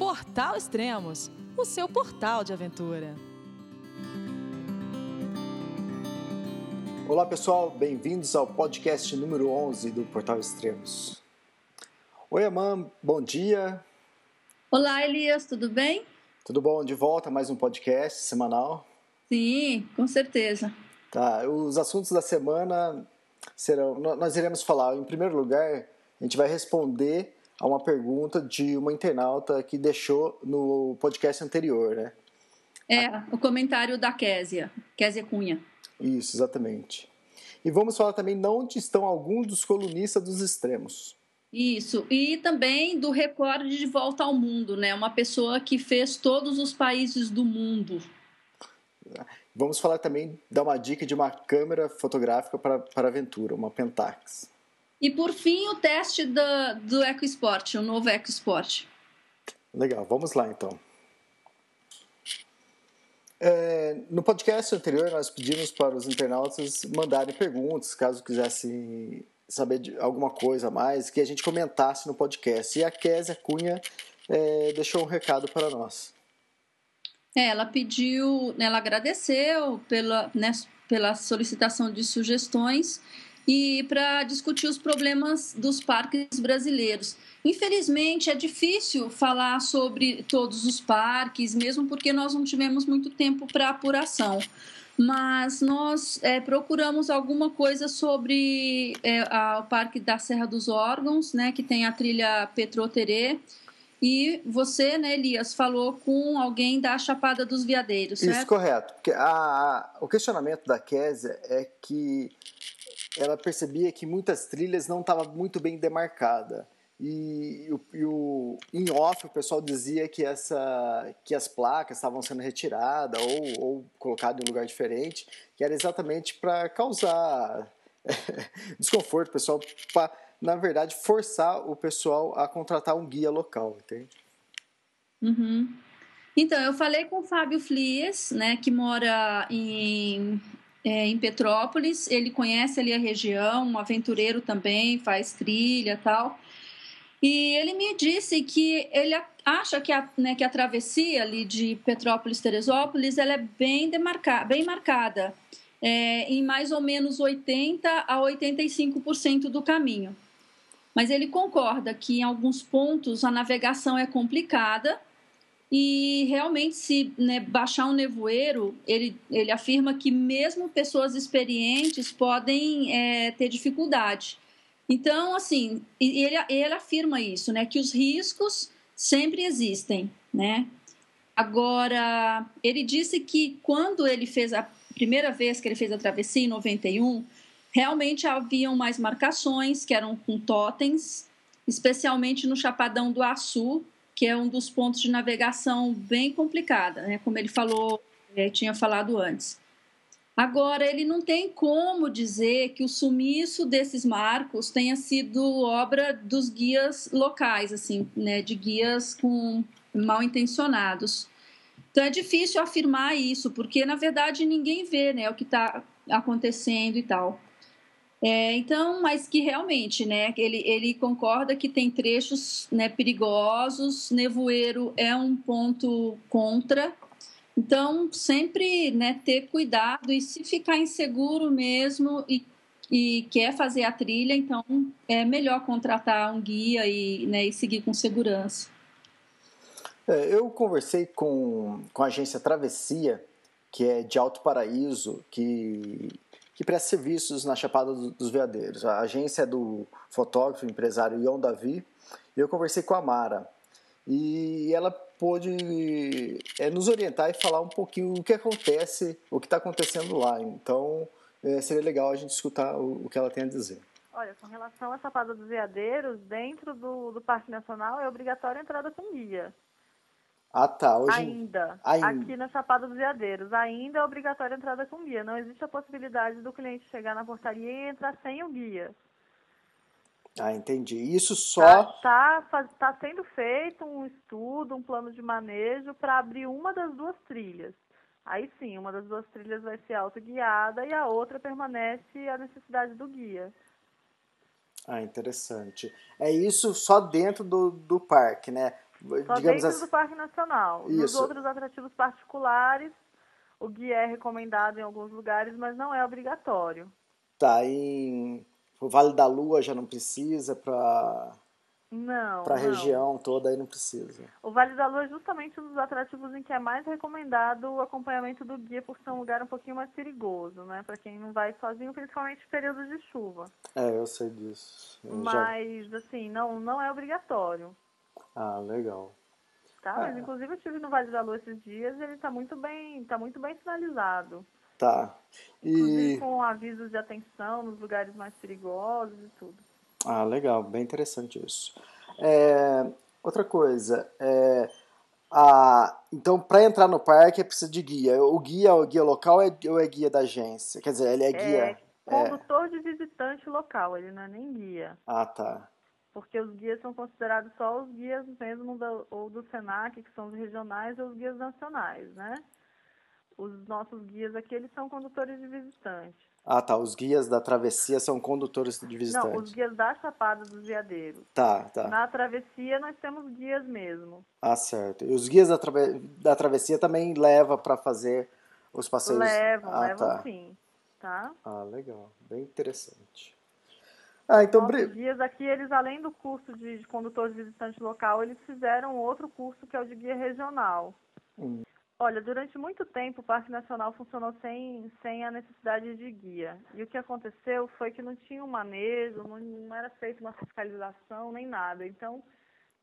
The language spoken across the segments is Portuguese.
Portal Extremos, o seu portal de aventura. Olá pessoal, bem-vindos ao podcast número 11 do Portal Extremos. Oi Amã, bom dia. Olá Elias, tudo bem? Tudo bom, de volta a mais um podcast semanal. Sim, com certeza. Tá, os assuntos da semana serão, nós iremos falar, em primeiro lugar, a gente vai responder a uma pergunta de uma internauta que deixou no podcast anterior, né? É, o comentário da Késia, Késia Cunha. Isso, exatamente. E vamos falar também de onde estão alguns dos colunistas dos extremos. Isso, e também do recorde de volta ao mundo, né? Uma pessoa que fez todos os países do mundo. Vamos falar também, dar uma dica de uma câmera fotográfica para, para aventura, uma Pentax. E por fim, o teste do, do EcoSport, o novo EcoSport. Legal, vamos lá então. É, no podcast anterior, nós pedimos para os internautas mandarem perguntas, caso quisessem saber de alguma coisa a mais, que a gente comentasse no podcast. E a Késia Cunha é, deixou um recado para nós. É, ela pediu, ela agradeceu pela, né, pela solicitação de sugestões e para discutir os problemas dos parques brasileiros. Infelizmente, é difícil falar sobre todos os parques, mesmo porque nós não tivemos muito tempo para apuração. Mas nós é, procuramos alguma coisa sobre é, a, o Parque da Serra dos Órgãos, né, que tem a trilha Petroterê, e você, né, Elias, falou com alguém da Chapada dos Veadeiros, certo? Isso, correto. Porque a, a, o questionamento da Késia é que ela percebia que muitas trilhas não estavam muito bem demarcadas. E, e, e, o, em off o pessoal dizia que, essa, que as placas estavam sendo retiradas ou, ou colocadas em um lugar diferente, que era exatamente para causar desconforto, pessoal, para, na verdade, forçar o pessoal a contratar um guia local, entende? Uhum. Então, eu falei com o Fábio Flies, né, que mora em é, em Petrópolis. Ele conhece ali a região, um aventureiro também, faz trilha tal. E ele me disse que ele acha que a, né, que a travessia ali de Petrópolis-Teresópolis ela é bem, demarca, bem marcada, é, em mais ou menos 80% a 85% do caminho. Mas ele concorda que em alguns pontos a navegação é complicada e realmente, se né, baixar um nevoeiro, ele, ele afirma que mesmo pessoas experientes podem é, ter dificuldade. Então, assim, ele, ele afirma isso, né? Que os riscos sempre existem, né? Agora, ele disse que quando ele fez a primeira vez que ele fez a travessia, em 91, realmente haviam mais marcações, que eram com totens, especialmente no Chapadão do Açu, que é um dos pontos de navegação bem complicada, né? como ele falou, é, tinha falado antes. Agora, ele não tem como dizer que o sumiço desses marcos tenha sido obra dos guias locais, assim, né, de guias com mal intencionados. Então é difícil afirmar isso, porque na verdade ninguém vê, né, o que está acontecendo e tal. É, então, mas que realmente, né, ele, ele concorda que tem trechos né, perigosos, nevoeiro é um ponto contra. Então, sempre né, ter cuidado e se ficar inseguro mesmo e, e quer fazer a trilha, então é melhor contratar um guia e, né, e seguir com segurança. É, eu conversei com, com a agência Travessia, que é de Alto Paraíso, que que presta serviços na Chapada dos Veadeiros. A agência é do fotógrafo empresário Ion Davi. Eu conversei com a Mara e ela pôde é, nos orientar e falar um pouquinho o que acontece, o que está acontecendo lá. Então, é, seria legal a gente escutar o, o, que ela tem a dizer. Olha, com relação à Chapada dos Veadeiros, dentro do, do Parque Nacional é obrigatória a entrada com guia. Ah, tá. Hoje... Ainda. ainda. Aqui na Chapada dos Veadeiros. Ainda é obrigatória a entrada com guia. Não existe a possibilidade do cliente chegar na portaria e entrar sem o guia. Ah, entendi. Isso só. Está tá, tá sendo feito um estudo, um plano de manejo para abrir uma das duas trilhas. Aí sim, uma das duas trilhas vai ser autoguiada e a outra permanece a necessidade do guia. Ah, interessante. É isso só dentro do, do parque, né? Só digamos dentro assim. do Parque Nacional. Nos Isso. outros atrativos particulares, o guia é recomendado em alguns lugares, mas não é obrigatório. Tá, em o Vale da Lua já não precisa, para Não. para a região toda aí não precisa. O Vale da Lua é justamente um dos atrativos em que é mais recomendado o acompanhamento do guia, por ser um lugar um pouquinho mais perigoso, né? Para quem não vai sozinho, principalmente em períodos de chuva. É, eu sei disso. Eu já- Mas, assim, não, não é obrigatório. Ah, legal. Tá? Mas, inclusive, eu estive no Vale da Lua esses dias e ele está muito bem, tá muito bem sinalizado. Tá. Inclusive E com avisos de atenção nos lugares mais perigosos e tudo. ah, legal, bem interessante isso. É, outra coisa, é, a, então para entrar no parque é preciso de guia. O guia, o guia local é, ou é guia da agência? Quer dizer, ele é guia. É condutor de visitante local, ele não é nem guia. Ah, tá. Porque os guias são considerados só os guias mesmo da, ou do SENAC, que são os regionais, ou os guias nacionais, né? Os nossos guias aqui, eles são condutores de visitantes. Ah, tá. Os guias da travessia são condutores de Não, os visitantes. guias da Chapada dos Veadeiros. Tá, tá. Na travessia, nós temos guias mesmo. Ah, certo. E os guias da, trave- da travessia também leva para fazer os passeios? Levam, ah, levam tá. sim, tá? Ah, legal. Bem interessante. Ah, então... Nossos guias aqui, eles além do curso de, de condutor de visitante local, eles fizeram outro curso que é o de guia regional. Hum. Olha, durante muito tempo o Parque Nacional funcionou sem, sem a necessidade de guia. E o que aconteceu foi que não tinha um manejo, não, não era feita uma fiscalização nem nada. Então,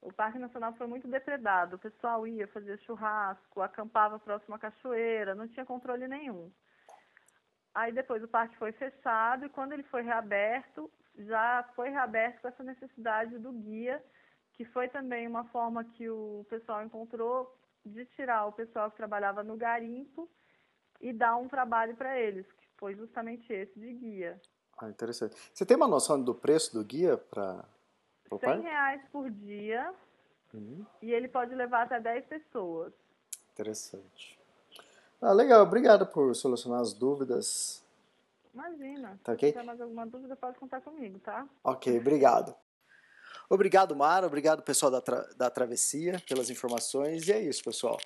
o Parque Nacional foi muito depredado. O pessoal ia fazer churrasco, acampava próximo à cachoeira, não tinha controle nenhum. Aí depois o parque foi fechado e quando ele foi reaberto, já foi reaberto com essa necessidade do guia, que foi também uma forma que o pessoal encontrou de tirar o pessoal que trabalhava no garimpo e dar um trabalho para eles, que foi justamente esse de guia. Ah, interessante. Você tem uma noção do preço do guia para o 100 parque? reais por dia Uhum. e ele pode levar até 10 pessoas. Interessante. Ah, legal. Obrigado por solucionar as dúvidas. Imagina. Tá Se ok? tiver mais alguma dúvida, pode contar comigo, tá? Ok, obrigado. Obrigado, Mara. Obrigado, pessoal da, tra- da Travessia, pelas informações. E é isso, pessoal.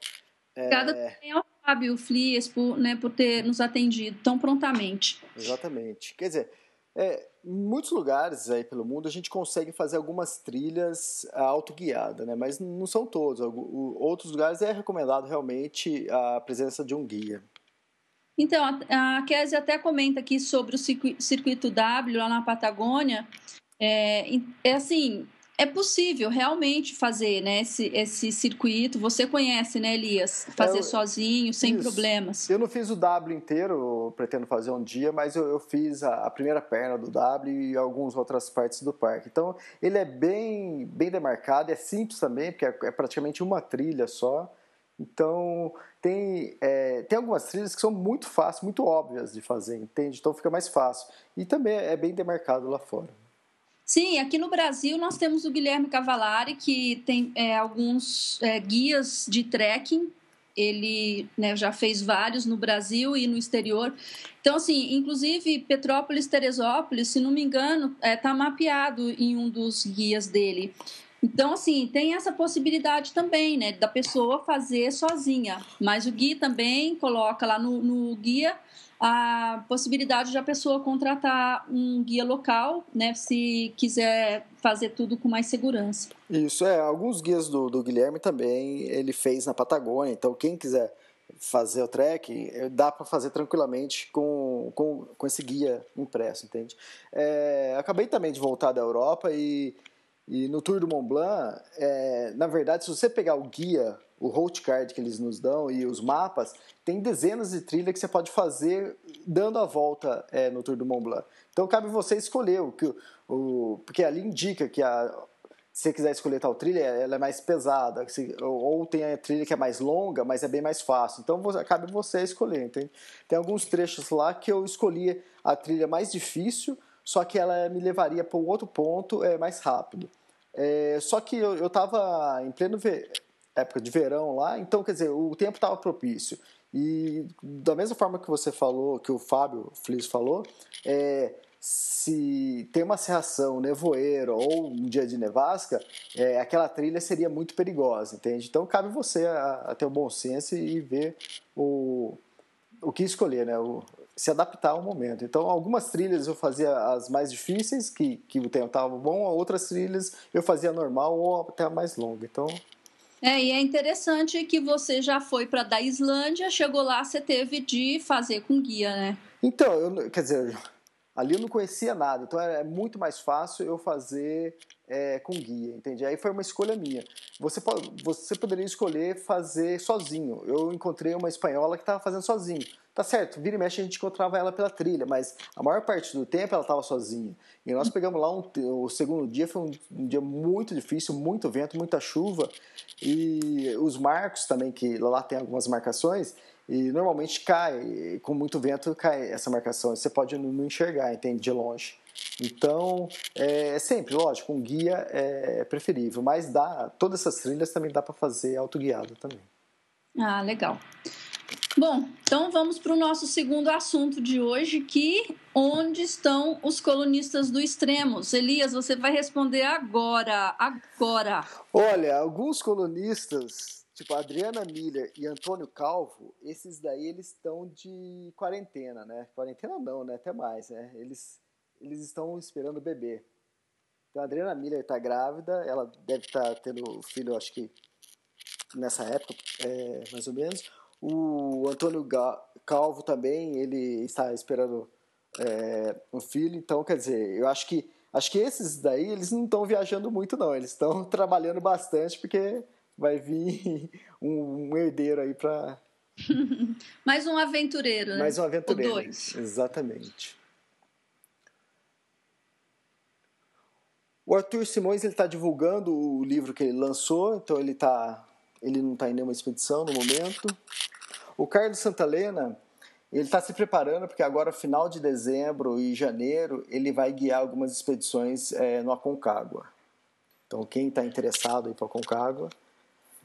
Obrigada também ao Fábio Flies por, né, por ter nos atendido tão prontamente. Exatamente. Quer dizer, é, em muitos lugares aí pelo mundo a gente consegue fazer algumas trilhas ah, autoguiadas, né? mas não são todos. Outros lugares é recomendado realmente a presença de um guia. Então, a, a Kézia até comenta aqui sobre o circui- circuito W lá na Patagônia. É, é assim, é possível realmente fazer né, esse, esse circuito. Você conhece, né, Elias? Fazer eu- sozinho, sem isso. problemas. Eu não fiz o W inteiro, pretendo fazer um dia, mas eu, eu fiz a, a primeira perna do W e algumas outras partes do parque. Então, ele é bem, bem demarcado, é simples também, porque é, é praticamente uma trilha só. Então, tem, é, tem algumas trilhas que são muito fáceis, muito óbvias de fazer, entende? Então, fica mais fácil. E também é bem demarcado lá fora. Sim, aqui no Brasil nós temos o Guilherme Cavalari, que tem é, alguns é, guias de trekking. Ele né, já fez vários no Brasil e no exterior. Então, assim, inclusive Petrópolis, Teresópolis, se não me engano, está mapeado em um dos guias dele. Então, assim, tem essa possibilidade também, né, da pessoa fazer sozinha. Mas o guia também coloca lá no, no guia a possibilidade de a pessoa contratar um guia local, né, se quiser fazer tudo com mais segurança. Isso, é. Alguns guias do, do Guilherme também ele fez na Patagônia. Então, quem quiser fazer o trek, eh, dá para fazer tranquilamente com, com, com esse guia impresso, entende? É, acabei também de voltar da Europa e, e no Tour do Mont Blanc, é, na verdade, se você pegar o guia, o road card que eles nos dão e os mapas, tem dezenas de trilhas que você pode fazer dando a volta é, no Tour do Mont Blanc. Então cabe você escolher o que o, porque ali indica que a se você quiser escolher tal trilha, ela é mais pesada, se, ou, ou tem a trilha que é mais longa, mas é bem mais fácil. Então você, cabe você escolher? Tem alguns trechos lá que eu escolhi a trilha mais difícil, só que ela me levaria para um outro ponto é, mais rápido. É, só que eu estava em pleno época de verão lá, então quer dizer, o tempo estava propício. E da mesma forma que você falou, que o Fábio Flis falou, é, se tem uma serração, nevoeiro ou um dia de nevasca, é, aquela trilha seria muito perigosa, entende? Então cabe você a, a ter o bom senso e ver o, o que escolher, né? O, se adaptar ao momento. Então, algumas trilhas eu fazia as mais difíceis, que, que o tempo estava bom, outras trilhas eu fazia normal ou até a mais longa. Então. É, e é interessante que você já foi para da Islândia, chegou lá, você teve de fazer com guia, né? Então, eu, quer dizer, ali eu não conhecia nada, então é muito mais fácil eu fazer é, com guia, entende? Aí foi uma escolha minha. Você, pode, você poderia escolher fazer sozinho. Eu encontrei uma espanhola que estava fazendo sozinho. Tá certo, vira e mexe a gente encontrava ela pela trilha, mas a maior parte do tempo ela estava sozinha. E nós pegamos lá um, o segundo dia, foi um, um, dia muito difícil, muito vento, muita chuva. E os marcos também, que lá tem algumas marcações, e normalmente cai, com muito vento cai essa marcação. Você pode não enxergar, entende? De longe. Então, é, é sempre, lógico, um guia é preferível, mas dá, todas essas trilhas também dá para fazer autoguiado também. Ah, legal. Bom, então vamos para o nosso segundo assunto de hoje, que onde estão os colunistas do Extremos? Elias, você vai responder agora, agora. Olha, alguns colunistas, tipo Adriana Miller e Antônio Calvo, esses daí eles estão de quarentena, né? Quarentena não, né? Até mais, né? Eles, eles estão esperando o bebê. Então a Adriana Miller está grávida, ela deve estar tá tendo filho, acho que nessa época, é, mais ou menos. O Antônio Calvo também, ele está esperando é, um filho, então quer dizer, eu acho que acho que esses daí eles não estão viajando muito não, eles estão trabalhando bastante porque vai vir um, um herdeiro aí para mais um aventureiro, né? Mais um aventureiro. Dois. Exatamente. O Arthur Simões ele está divulgando o livro que ele lançou, então ele tá, ele não está em nenhuma expedição no momento. O Carlos Santalena, ele está se preparando porque agora, final de dezembro e janeiro, ele vai guiar algumas expedições é, no Aconcagua. Então, quem está interessado em ir para o Aconcagua,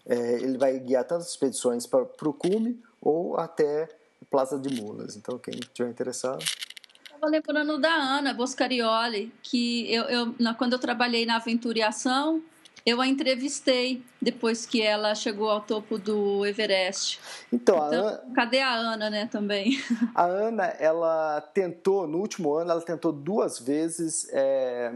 é, ele vai guiar tantas expedições para o cume ou até Plaza de Mulas. Então, quem estiver interessado. Estava lembrando da Ana Boscarioli, que eu, eu, quando eu trabalhei na Aventuriação, eu a entrevistei depois que ela chegou ao topo do Everest. Então, então Ana... cadê a Ana, né, também? A Ana, ela tentou, no último ano, ela tentou duas vezes é,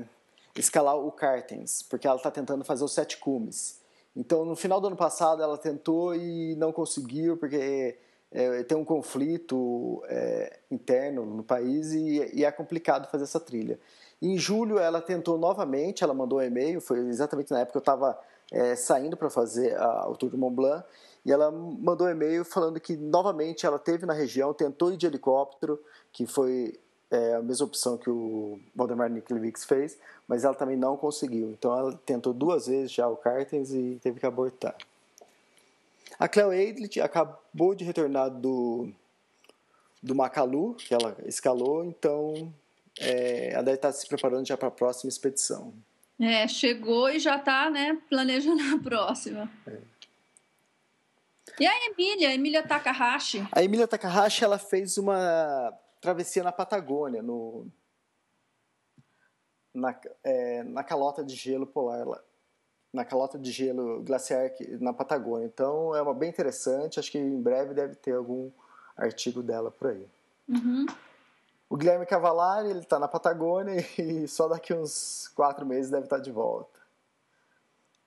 escalar o Cartens, porque ela está tentando fazer os sete cumes. Então, no final do ano passado, ela tentou e não conseguiu, porque é, tem um conflito é, interno no país e, e é complicado fazer essa trilha. Em julho ela tentou novamente, ela mandou um e-mail, foi exatamente na época que eu estava é, saindo para fazer a, o Tour de Mont Blanc, e ela mandou um e-mail falando que novamente ela teve na região, tentou ir de helicóptero, que foi é, a mesma opção que o Valdemar Niklevics fez, mas ela também não conseguiu. Então ela tentou duas vezes já o Cartens e teve que abortar. A Cleo Eidlit acabou de retornar do, do Macalu, que ela escalou, então é, ela deve estar se preparando já para a próxima expedição. É, chegou e já está né, planejando a próxima. É. E a Emília, a Emília Takahashi? A Emília Takahashi ela fez uma travessia na Patagônia, no, na, é, na calota de gelo polar, na calota de gelo glaciar na Patagônia. Então é uma bem interessante, acho que em breve deve ter algum artigo dela por aí. Uhum. O Guilherme Cavalari, ele está na Patagônia e só daqui uns quatro meses deve estar tá de volta.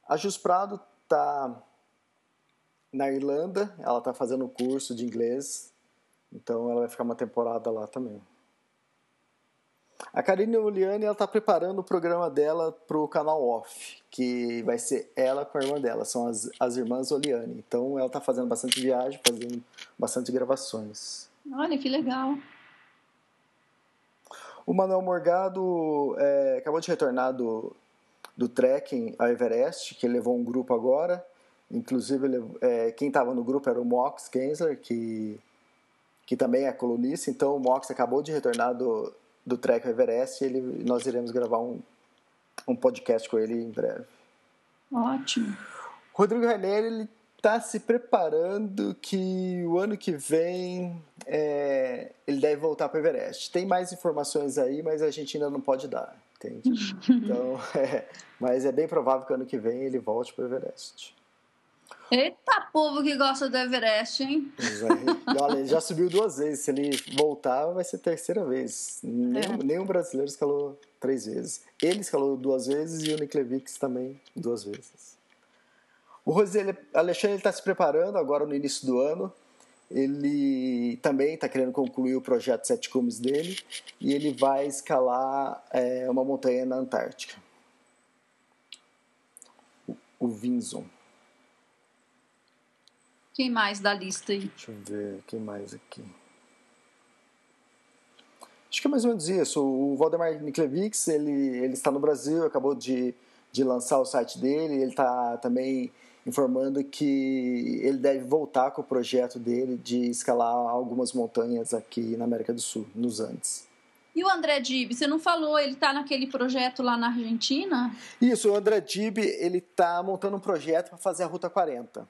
A Jus Prado está na Irlanda, ela está fazendo um curso de inglês, então ela vai ficar uma temporada lá também. A Karine Oliane está preparando o programa dela para o canal Off, que vai ser ela com a irmã dela, são as, as irmãs Oliane. Então ela está fazendo bastante viagem, fazendo bastante gravações. Olha que legal. O Manuel Morgado é, acabou de retornar do, do trekking ao Everest, que levou um grupo agora. Inclusive, é, quem estava no grupo era o Mox Kensler, que, que também é colunista. Então, o Mox acabou de retornar do, do trek ao Everest e ele, nós iremos gravar um, um podcast com ele em breve. Ótimo. Rodrigo René, ele está se preparando que o ano que vem é, ele deve voltar para o Everest. Tem mais informações aí, mas a gente ainda não pode dar, entende? Então, é, mas é bem provável que ano que vem ele volte para o Everest. Eita povo que gosta do Everest, hein? É, olha, ele já subiu duas vezes. Se ele voltar, vai ser a terceira vez. Nenhum, é. nenhum brasileiro escalou três vezes. Ele escalou duas vezes e o Niklevix também duas vezes. O Roseli Alexandre está se preparando agora no início do ano. Ele também está querendo concluir o projeto Sete Cumes dele e ele vai escalar é, uma montanha na Antártica. O, o Vinson. Quem mais da lista aí? Deixa eu ver, quem mais aqui. Acho que é mais ou menos isso. O Valdemar Niklevix, ele, ele está no Brasil, acabou de, de lançar o site dele, ele está também informando que ele deve voltar com o projeto dele de escalar algumas montanhas aqui na América do Sul, nos Andes. E o André Dib, você não falou, ele está naquele projeto lá na Argentina? Isso, o André Dib, ele está montando um projeto para fazer a Ruta 40.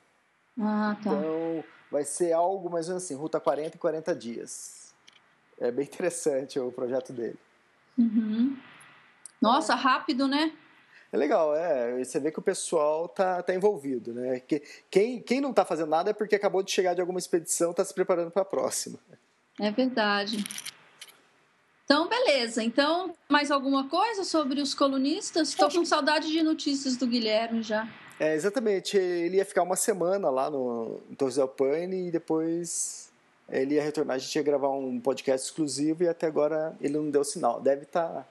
Ah, tá. Então, vai ser algo mais ou menos assim, Ruta 40 e 40 dias. É bem interessante o projeto dele. Uhum. Nossa, rápido, né? É legal, é. Você vê que o pessoal tá, tá envolvido, né? Que, quem, quem não tá fazendo nada é porque acabou de chegar de alguma expedição, tá se preparando para a próxima. É verdade. Então, beleza. Então, mais alguma coisa sobre os colunistas? Estou com saudade de notícias do Guilherme já. É, exatamente. Ele ia ficar uma semana lá no, Torres del Paine e depois ele ia retornar. A gente ia gravar um podcast exclusivo e até agora ele não deu sinal. Deve estar tá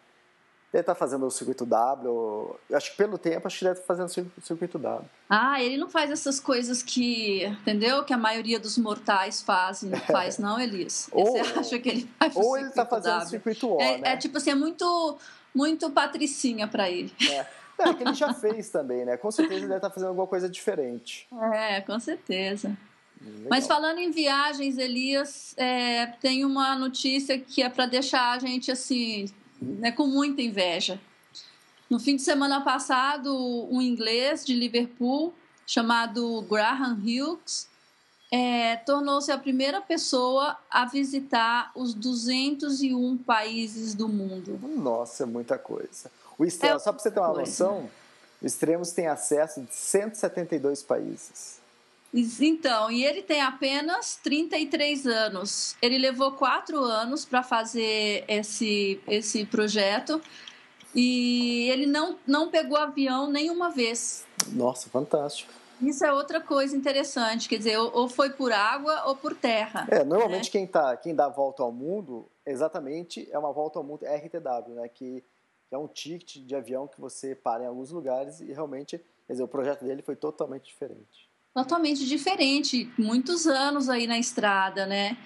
Deve estar tá fazendo o circuito W. Acho que pelo tempo, acho que deve estar fazendo o circuito W. Ah, ele não faz essas coisas que, entendeu? Que a maioria dos mortais fazem, não faz, não, Elias? ou, Você acha que ele faz Ou ele está fazendo w. o circuito O, é, né? é tipo assim, é muito, muito patricinha para ele. É. É, que ele já fez também, né? Com certeza ele deve estar tá fazendo alguma coisa diferente. É, com certeza. Legal. Mas falando em viagens, Elias, é, tem uma notícia que é para deixar a gente assim né, com muita inveja. No fim de semana passado, um inglês de Liverpool chamado Graham Hughes é, tornou-se a primeira pessoa a visitar os 201 países do mundo. Nossa, é muita coisa. O Extremos, é só para você ter uma coisa. noção, o Extremos tem acesso de 172 países. Então, e ele tem apenas 33 anos. Ele levou quatro anos para fazer esse, esse projeto e ele não, não pegou avião nenhuma vez. Nossa, fantástico. Isso é outra coisa interessante, quer dizer, ou foi por água ou por terra. É, normalmente né? quem, tá, quem dá a volta ao mundo, exatamente, é uma volta ao mundo RTW, né? Que, que é um ticket de avião que você para em alguns lugares e realmente, quer dizer, o projeto dele foi totalmente diferente totalmente diferente, muitos anos aí na estrada, né?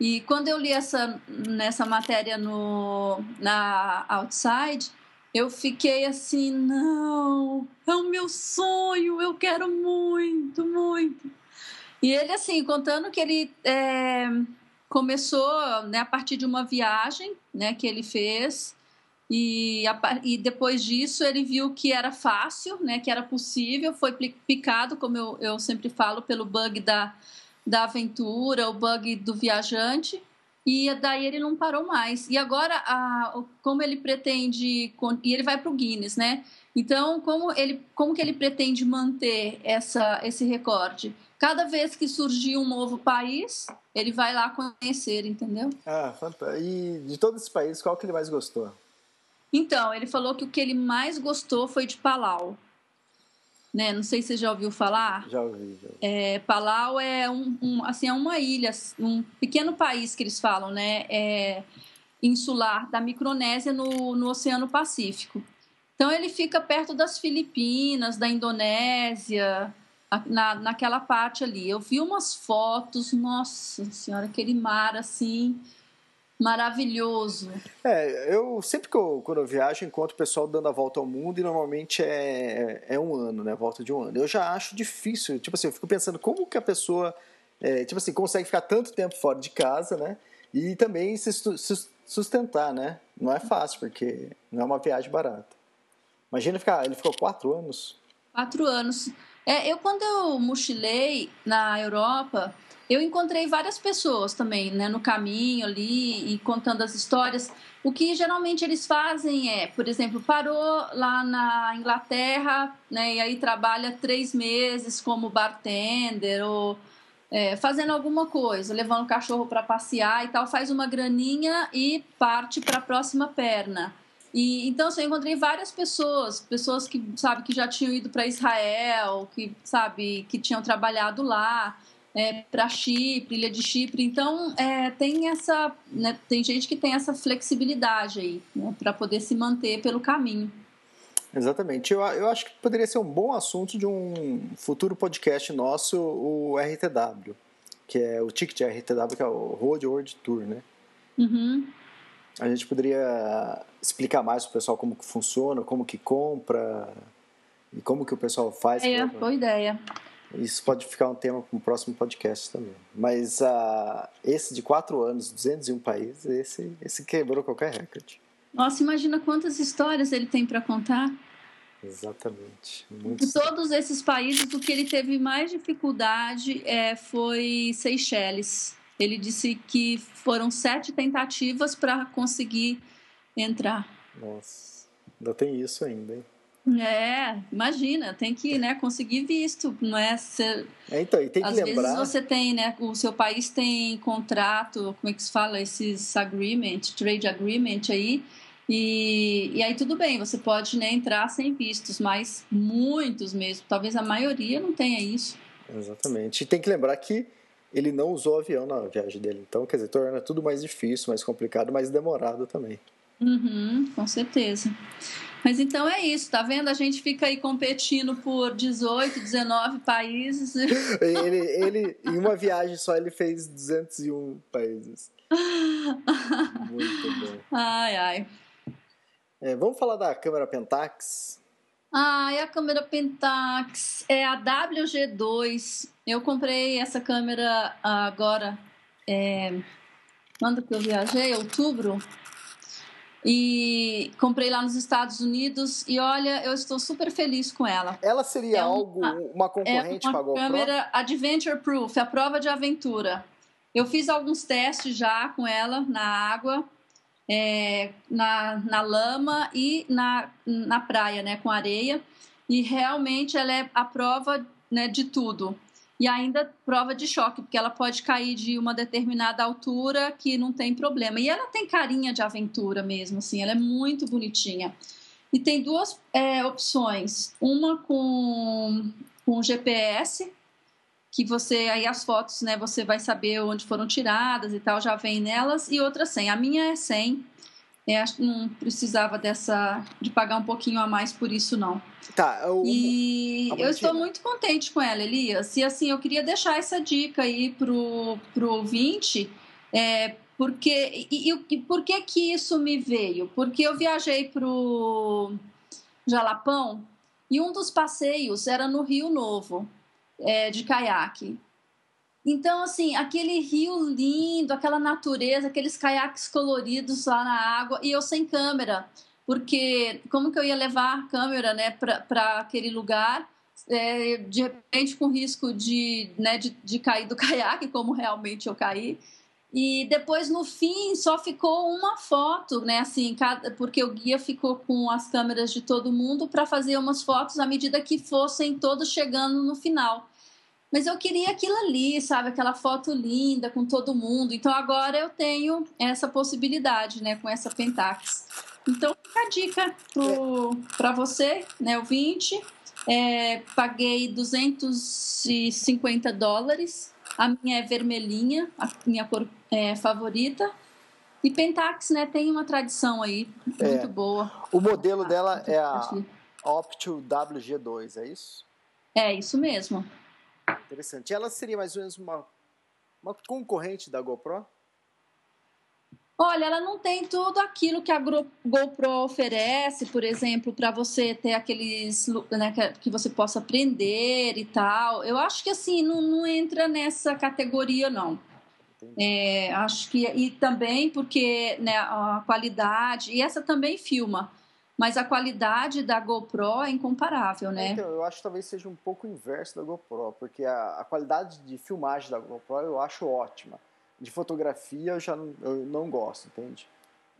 E quando eu li essa nessa matéria no na Outside, eu fiquei assim, não, é o meu sonho, eu quero muito, muito. E ele assim contando que ele é, começou né, a partir de uma viagem, né, que ele fez e, e, depois disso ele viu que era fácil, né, que era possível, foi picado, como eu, eu sempre falo, pelo bug da, da aventura, o bug do viajante, e daí ele não parou mais. E agora, a, como ele pretende, e ele vai para o Guinness, né? Então, como, ele, como que ele pretende manter essa, esse recorde? Cada vez que surgir um novo país, ele vai lá conhecer, entendeu? Ah, fantástico. E de todos os países, qual que ele mais gostou? Então, ele falou que o que ele mais gostou foi de Palau. Né? Não sei se você já ouviu falar. Já ouvi. Já ouvi. É, Palau é, um, um, assim, é uma ilha, um pequeno país que eles falam, né? É insular da Micronésia no, no Oceano Pacífico. Então ele fica perto das Filipinas, da Indonésia, na, naquela parte ali. Eu vi umas fotos, nossa senhora, aquele mar assim maravilhoso. É, eu sempre que eu, quando eu viajo, encontro o pessoal dando a volta ao mundo e normalmente é, é um ano, né? Volta de um ano. Eu já acho difícil, tipo assim, eu fico pensando como que a pessoa, é, tipo assim, consegue ficar tanto tempo fora de casa, né? E também se sustentar, né? Não é fácil, porque não é uma viagem barata. Imagina ficar, ele ficou quatro anos. Quatro anos. É, eu quando eu mochilei na Europa, eu encontrei várias pessoas também, né, no caminho ali e contando as histórias. O que geralmente eles fazem é, por exemplo, parou lá na Inglaterra, né, e aí trabalha três meses como bartender ou é, fazendo alguma coisa, levando o cachorro para passear e tal, faz uma graninha e parte para a próxima perna. E então assim, eu encontrei várias pessoas, pessoas que sabe que já tinham ido para Israel, que sabe que tinham trabalhado lá é, para Chipre, Ilha de Chipre. Então, é, tem essa, né, tem gente que tem essa flexibilidade aí, né, para poder se manter pelo caminho. Exatamente. Eu, eu acho que poderia ser um bom assunto de um futuro podcast nosso, o RTW, que é o ticket RTW, que é o Road World Tour, né? Uhum. A gente poderia explicar mais para o pessoal como que funciona, como que compra e como que o pessoal faz. É, pra... boa ideia. Isso pode ficar um tema para um próximo podcast também. Mas uh, esse de quatro anos, 201 países, esse, esse quebrou qualquer recorde. Nossa, imagina quantas histórias ele tem para contar. Exatamente. Muito de todos esses países, o que ele teve mais dificuldade é, foi Seychelles. Ele disse que foram sete tentativas para conseguir entrar. Nossa, ainda tem isso ainda, hein? É, imagina, tem que né, conseguir visto, não é? Ser, é então, e tem que às lembrar... vezes você tem, né? O seu país tem contrato, como é que se fala? Esses agreement, trade agreement aí, e, e aí tudo bem, você pode né, entrar sem vistos, mas muitos mesmo, talvez a maioria não tenha isso. Exatamente. E tem que lembrar que ele não usou avião na viagem dele, então, quer dizer, torna tudo mais difícil, mais complicado, mais demorado também. Uhum, com certeza. Mas então é isso, tá vendo? A gente fica aí competindo por 18, 19 países. ele, ele, em uma viagem só, ele fez 201 países. Muito bom. Ai, ai. É, vamos falar da câmera Pentax? Ah, e a câmera Pentax é a WG2. Eu comprei essa câmera agora, é, quando que eu viajei? Outubro. E comprei lá nos Estados Unidos e olha, eu estou super feliz com ela. Ela seria é algo, uma concorrente é para a GoPro? câmera Adventure Proof, a prova de aventura. Eu fiz alguns testes já com ela na água, é, na, na lama e na, na praia, né, com areia. E realmente ela é a prova né, de tudo e ainda prova de choque, porque ela pode cair de uma determinada altura que não tem problema. E ela tem carinha de aventura mesmo, assim, ela é muito bonitinha. E tem duas é, opções, uma com, com GPS, que você aí as fotos, né, você vai saber onde foram tiradas e tal, já vem nelas, e outra sem. A minha é sem, é, acho que não precisava dessa de pagar um pouquinho a mais por isso não. Tá. O, e eu estou muito contente com ela, Elias. E assim, eu queria deixar essa dica aí pro pro ouvinte, é, porque e, e por que que isso me veio? Porque eu viajei pro Jalapão e um dos passeios era no Rio Novo, é, de caiaque. Então, assim, aquele rio lindo, aquela natureza, aqueles caiaques coloridos lá na água, e eu sem câmera, porque como que eu ia levar a câmera né, para aquele lugar, é, de repente com risco de, né, de, de cair do caiaque, como realmente eu caí. E depois, no fim, só ficou uma foto, né? Assim, cada, porque o guia ficou com as câmeras de todo mundo para fazer umas fotos à medida que fossem todos chegando no final. Mas eu queria aquilo ali, sabe? Aquela foto linda com todo mundo. Então agora eu tenho essa possibilidade, né? Com essa Pentax. Então fica a dica para você, né? O 20. É, paguei 250 dólares. A minha é vermelhinha, a minha cor é, favorita. E Pentax, né, tem uma tradição aí muito é. boa. O modelo dela é a Opto WG2, é isso? É isso mesmo. Interessante. Ela seria mais ou menos uma, uma concorrente da GoPro? Olha, ela não tem tudo aquilo que a GoPro oferece, por exemplo, para você ter aqueles né, que você possa aprender e tal. Eu acho que assim não, não entra nessa categoria não. É, acho que e também porque né, a qualidade e essa também filma. Mas a qualidade da GoPro é incomparável, né? Então, eu acho que talvez seja um pouco o inverso da GoPro, porque a, a qualidade de filmagem da GoPro eu acho ótima. De fotografia eu já não, eu não gosto, entende?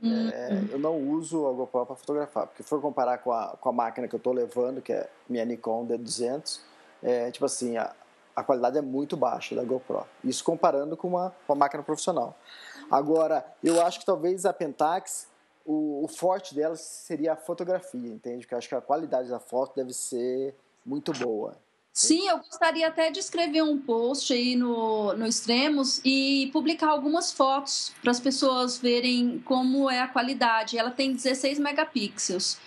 Hum, é, hum. Eu não uso a GoPro para fotografar, porque se for comparar com a, com a máquina que eu estou levando, que é minha Nikon D200, é, tipo assim, a, a qualidade é muito baixa da GoPro. Isso comparando com uma, com uma máquina profissional. Agora, eu acho que talvez a Pentax o, o, forte dela seria a fotografia, entende? Porque eu acho que a qualidade da foto deve ser muito boa. Sim, eu gostaria até de escrever um post aí no, no Extremos e publicar algumas fotos para as pessoas verem como é a qualidade. Ela tem 16 megapixels.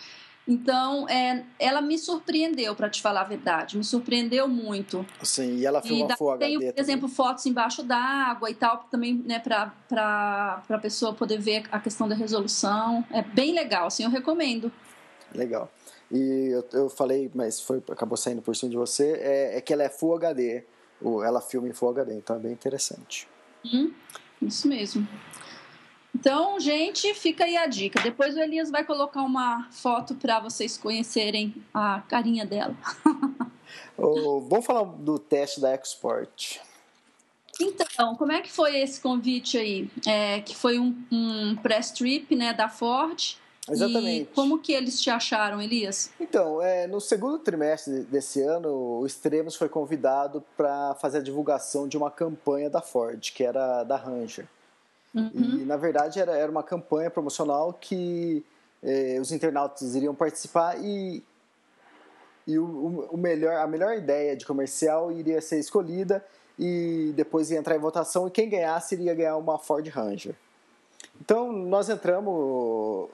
Então, é, ela me surpreendeu, para te falar a verdade, me surpreendeu muito. Sim, e ela filma Full HD Tem, por exemplo, fotos embaixo d'água e tal, também, né, para a pessoa poder ver a questão da resolução. É bem legal, assim, eu recomendo. Legal. E eu, eu falei, mas foi, acabou saindo por cima de você, é, é que ela é Full HD, ela filma em Full HD, então é bem interessante. Hum, isso mesmo. Então, gente, fica aí a dica. Depois o Elias vai colocar uma foto para vocês conhecerem a carinha dela. oh, vamos falar do teste da Export. Então, como é que foi esse convite aí? É, que foi um, um press trip né, da Ford. Exatamente. E como que eles te acharam, Elias? Então, é, no segundo trimestre desse ano, o Extremos foi convidado para fazer a divulgação de uma campanha da Ford, que era da Ranger. Uhum. E, na verdade, era, era uma campanha promocional que eh, os internautas iriam participar e, e o, o, melhor, a melhor ideia de comercial iria ser escolhida e depois ia entrar em votação e quem ganhasse iria ganhar uma Ford Ranger. Então, nós entramos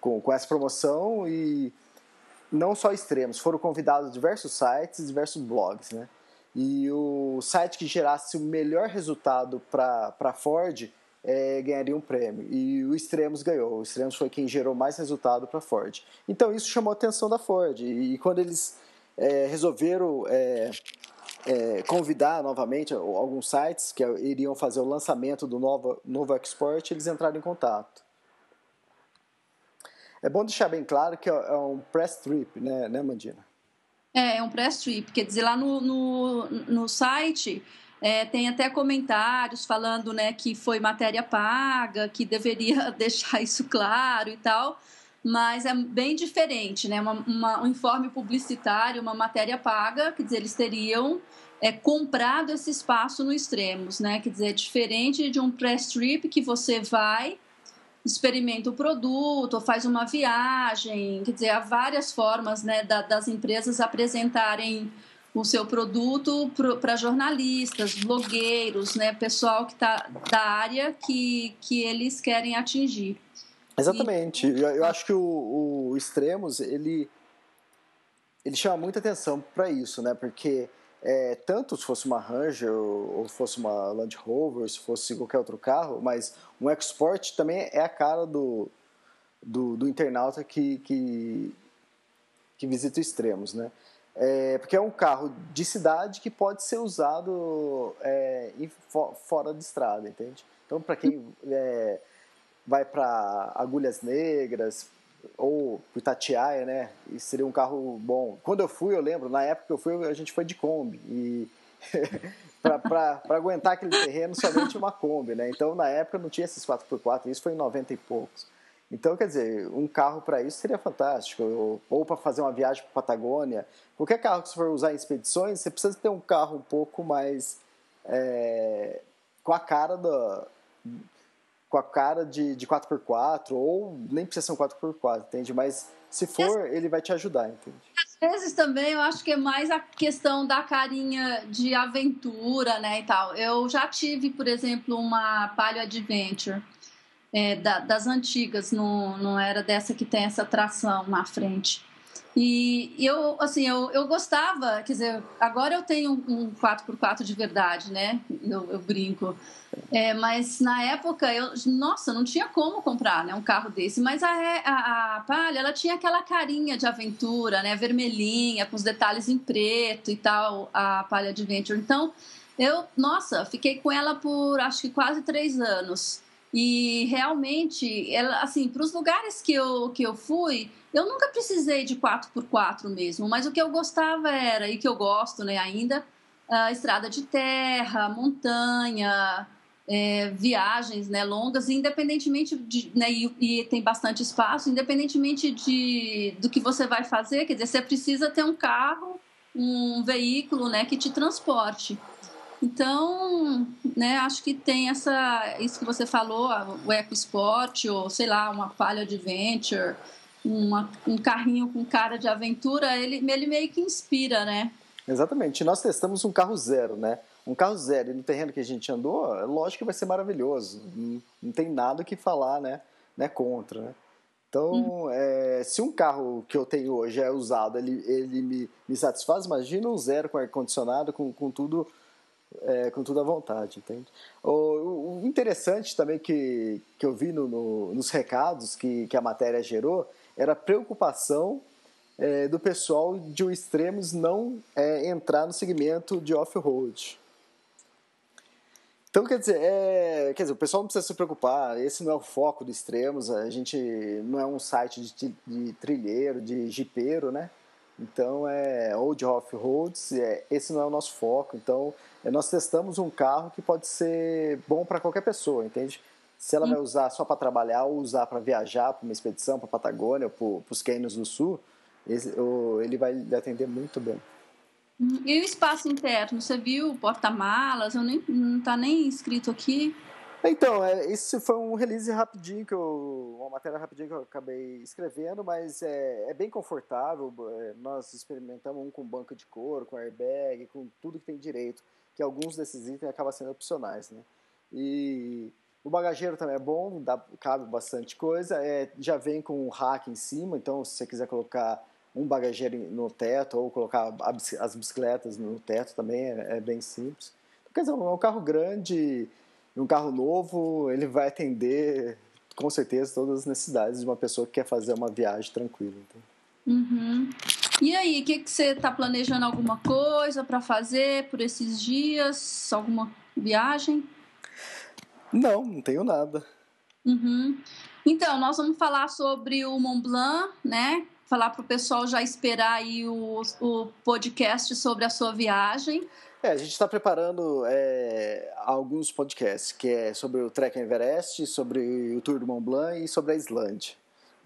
com, com essa promoção e não só extremos, foram convidados diversos sites, diversos blogs, né? E o site que gerasse o melhor resultado para a Ford é, ganharia um prêmio. E o Extremos ganhou. O Extremos foi quem gerou mais resultado para a Ford. Então isso chamou a atenção da Ford. E, e quando eles é, resolveram é, é convidar novamente alguns sites que iriam fazer o lançamento do novo, novo Export, eles entraram em contato. É bom deixar bem claro que é, é um press trip, né, né Mandina? É, é um press trip. Quer dizer, lá no, no, no site é, tem até comentários falando né, que foi matéria paga, que deveria deixar isso claro e tal, mas é bem diferente, né? Uma, uma, um informe publicitário, uma matéria paga, quer dizer, eles teriam é, comprado esse espaço no Extremos, né? Quer dizer, é diferente de um press trip que você vai, experimenta o produto, ou faz uma viagem, quer dizer, há várias formas né, da, das empresas apresentarem o seu produto para jornalistas, blogueiros, né, pessoal que está da área que, que eles querem atingir. Exatamente. E... Eu, eu, acho que o, o Extremos ele ele chama muita atenção para isso, né? Porque é, tanto se fosse uma Ranger ou, fosse uma Land Rover, se fosse qualquer outro carro, mas um Export também é a cara do, do, do internauta que, que, que visita extremos, né? É, porque é um carro de cidade que pode ser usado é, em, fora de estrada, entende? Então, para quem é, vai para Agulhas Negras ou para Itatiaia, né? Seria um carro bom. Quando eu fui, eu lembro, na época que eu fui, a gente foi de Kombi. E para aguentar aquele terreno, somente uma Kombi, né? Então, na época, não tinha esses 4x4, isso foi em 90 e poucos. Então, quer dizer, um carro para isso seria fantástico. Ou, ou para fazer uma viagem para Patagônia. Qualquer carro que você for usar em expedições, você precisa ter um carro um pouco mais. É, com a cara da. Com a cara de, de 4x4, ou nem precisa ser um 4x4, entende? Mas se for, ele vai te ajudar, entende? Às vezes também eu acho que é mais a questão da carinha de aventura, né, e tal. Eu já tive, por exemplo, uma Palio Adventure é, da, das antigas, não, não era dessa que tem essa tração na frente. E, eu, assim, eu, eu gostava, quer dizer, agora eu tenho um 4x4 de verdade, né? Eu, eu brinco. É, mas na época, eu, nossa, não tinha como comprar né, um carro desse. Mas a, a, a Palha, ela tinha aquela carinha de aventura, né? Vermelhinha, com os detalhes em preto e tal, a Palha Adventure. Então, eu, nossa, fiquei com ela por acho que quase três anos. E realmente, ela, assim, para os lugares que eu, que eu fui, eu nunca precisei de 4x4 mesmo, mas o que eu gostava era, e que eu gosto né, ainda, a estrada de terra, montanha, é, viagens né, longas, independentemente de. Né, e, e, tem bastante espaço, independentemente de, do que você vai fazer, quer dizer, você precisa ter um carro, um veículo né, que te transporte. Então, né, acho que tem essa, isso que você falou, o EcoSport, ou sei lá, uma Palio Adventure, uma, um carrinho com cara de aventura, ele, ele meio que inspira, né? Exatamente. Nós testamos um carro zero, né? Um carro zero e no terreno que a gente andou, é lógico que vai ser maravilhoso. Não, não tem nada que falar, né? né contra, né? Então, uhum. é, se um carro que eu tenho hoje é usado, ele, ele me, me satisfaz, imagina um zero com ar-condicionado, com, com tudo é, com tudo à vontade, entende? O, o, interessante também que, que eu vi no, no, nos recados que, que a matéria gerou era a preocupação é, do pessoal de o extremos não é, entrar no segmento de off-road. Então, quer dizer, é, quer dizer, o pessoal não precisa se preocupar, esse não é o foco do Extremos, a gente não é um site de, de trilheiro, de jipeiro, né? Então, é, ou de off-roads, é, esse não é o nosso foco. Então, nós testamos um carro que pode ser bom para qualquer pessoa, entende? Se ela hum. vai usar só para trabalhar ou usar para viajar, para uma expedição, para a Patagônia, para os cânions do Sul, ele vai lhe atender muito bem. Hum, e o espaço interno? Você viu porta-malas? Nem, não está nem escrito aqui. Então, é, esse foi um release rapidinho, que eu, uma matéria rapidinho que eu acabei escrevendo, mas é, é bem confortável. É, nós experimentamos um com banco de couro, com airbag, com tudo que tem direito, que alguns desses itens acabam sendo opcionais, né? E o bagageiro também é bom, dá, cabe bastante coisa. É, já vem com um rack em cima, então se você quiser colocar um bagageiro no teto ou colocar as bicicletas no teto também é, é bem simples. Quer dizer, é um carro grande um carro novo, ele vai atender com certeza todas as necessidades de uma pessoa que quer fazer uma viagem tranquila. Então. Uhum. E aí, o que, que você está planejando alguma coisa para fazer por esses dias? Alguma viagem? Não, não tenho nada. Uhum. Então, nós vamos falar sobre o Mont Blanc, né? Falar para o pessoal já esperar aí o, o podcast sobre a sua viagem. É, a gente está preparando é, alguns podcasts, que é sobre o Trek Everest, sobre o Tour do Mont Blanc e sobre a Islândia.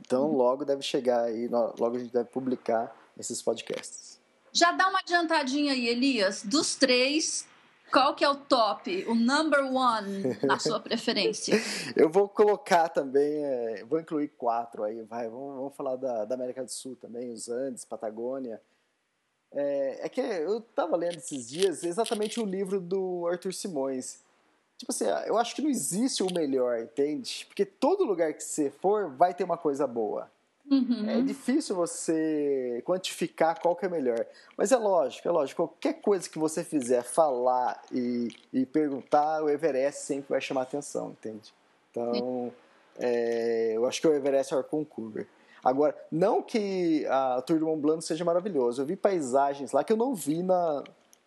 Então, uhum. logo deve chegar aí, logo a gente deve publicar esses podcasts. Já dá uma adiantadinha aí, Elias. Dos três, qual que é o top, o number one na sua preferência? Eu vou colocar também, é, vou incluir quatro aí, vai. Vamos, vamos falar da, da América do Sul também, os Andes, Patagônia, é, é, que eu estava lendo esses dias exatamente o livro do Arthur Simões. Tipo assim, eu acho que não existe o melhor, entende? Porque todo lugar que você for vai ter uma coisa boa. Uhum. É difícil você quantificar qual que é melhor. Mas é lógico, é lógico. Qualquer coisa que você fizer, falar e, e perguntar, o Everest sempre vai chamar atenção, entende? Então, é, eu acho que o Everest é o concurso. Agora, não que a Tour do Mont Blanc seja maravilhoso, eu vi paisagens lá que eu não vi na,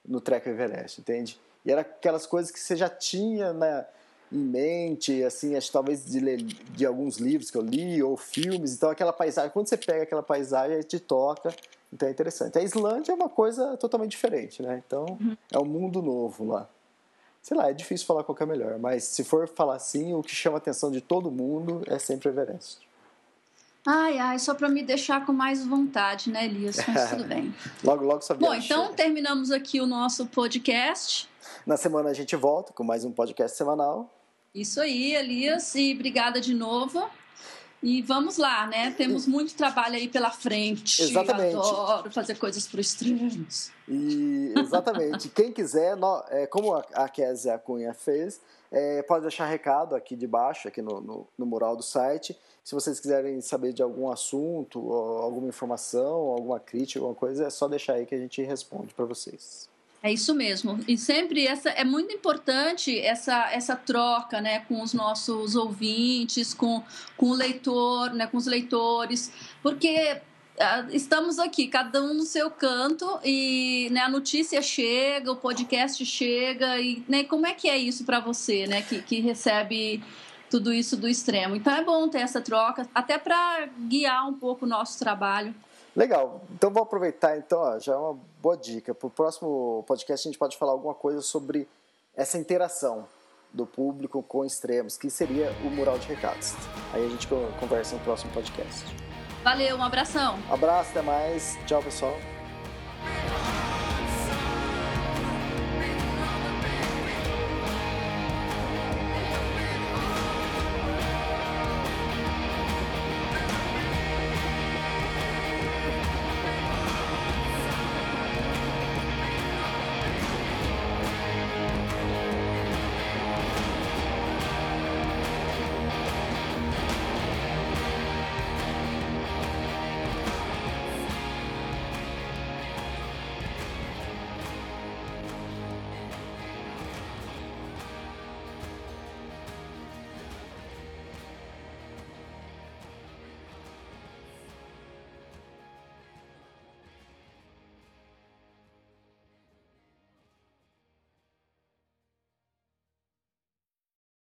no Trek Everest, entende? E era aquelas coisas que você já tinha né, em mente, assim, acho talvez de, ler, de alguns livros que eu li, ou filmes, então aquela paisagem, quando você pega aquela paisagem, te toca, então é interessante. A Islândia é uma coisa totalmente diferente, né? Então, uhum. é um mundo novo lá. Sei lá, é difícil falar qual é melhor, mas se for falar assim, o que chama a atenção de todo mundo é sempre Everest. Ai, ai, só para me deixar com mais vontade, né, Elias? Mas tudo bem. logo, logo só Bom, então terminamos aqui o nosso podcast. Na semana a gente volta com mais um podcast semanal. Isso aí, Elias, e obrigada de novo. E vamos lá, né? Temos muito trabalho aí pela frente. Exatamente. Adoro fazer coisas para os extremos. E, exatamente. Quem quiser, é, como a Kézia Cunha fez, é, pode deixar recado aqui de baixo, aqui no, no, no mural do site. Se vocês quiserem saber de algum assunto, alguma informação, alguma crítica, alguma coisa, é só deixar aí que a gente responde para vocês. É isso mesmo. E sempre essa é muito importante essa, essa troca, né, com os nossos ouvintes, com, com o leitor, né, com os leitores, porque uh, estamos aqui, cada um no seu canto e né, a notícia chega, o podcast chega e né, como é que é isso para você, né, que, que recebe tudo isso do extremo. Então é bom ter essa troca, até para guiar um pouco o nosso trabalho. Legal. Então vou aproveitar, então, ó, já é uma boa dica. Para o próximo podcast a gente pode falar alguma coisa sobre essa interação do público com extremos, que seria o mural de recados. Aí a gente conversa no próximo podcast. Valeu, um abração. Abraço, até mais. Tchau, pessoal.